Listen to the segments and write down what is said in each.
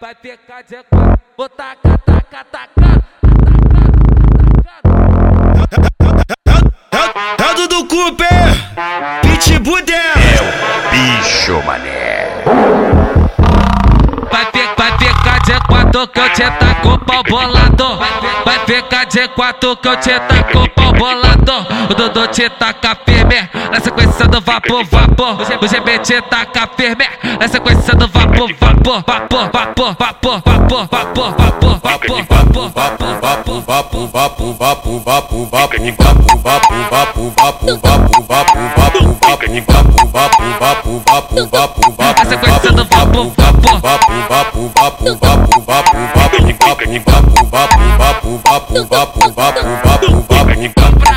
vai ficar de quatro. Vou tacar, tacar, tacar. É do do Cooper, Pitbull É o bicho, mané. Vai, fi, vai ficar de quatro que eu te taco pau bolador. Vai ficar de quatro que eu te taco o pau bolador. O Dudu te taca firme na sequência do vapor, vapor. O GB te taca firme na sequência do vapor, vapor, vapor, vapor,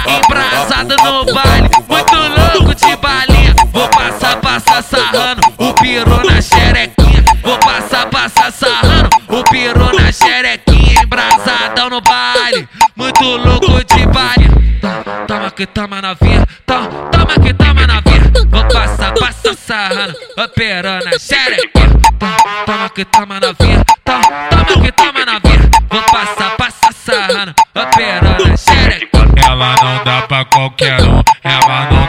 Embrasada no baile, muito louco de balinha. Vou passar, passar sarrando o piru na xerequinha. Vou passar, passar sarrando. Toma, que toma novinha, toma, toma que toma novinha. Vou passar, passar sarrando o piru na xerequinha. Toma, Toma que toma novinha, toma, toma que toma novinha. Vou passar, passar sarrando o piru na xerequinha. Ela não dá pra qualquer um, ela não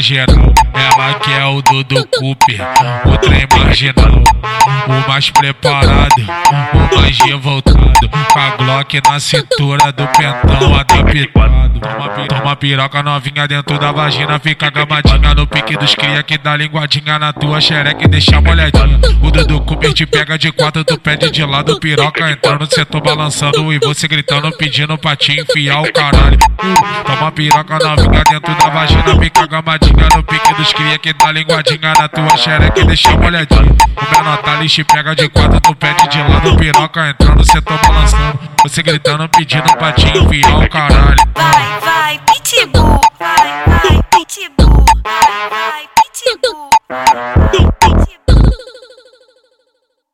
geral. Ela que é o Dudu Cooper, o trem marginal. O mais preparado, o mais revoltado. Com a Glock na cintura do pentão adaptado. Toma, toma piroca novinha dentro da vagina, fica gamadinha no pique dos cria que dá linguadinha na tua xereca e deixa molhadinha. O Dudu Cooper te pega de quatro, tu pede de lado, piroca entrando, cê tô balançando e você gritando, pedindo pra te enfiar o caralho. Toma piroca novinha dentro da vagina, fica gamadinha no pique dos cria que dá linguadinha na tua xereca e deixa molhadinha. O menor tá te pega de quatro, tu pede de lado, piroca entrando, cê tô balançando. Você gritando, pedindo pra te enfiar o caralho. Vai, vai, pitbull. Vai, vai, pitbull. Vai, vai, pitbull.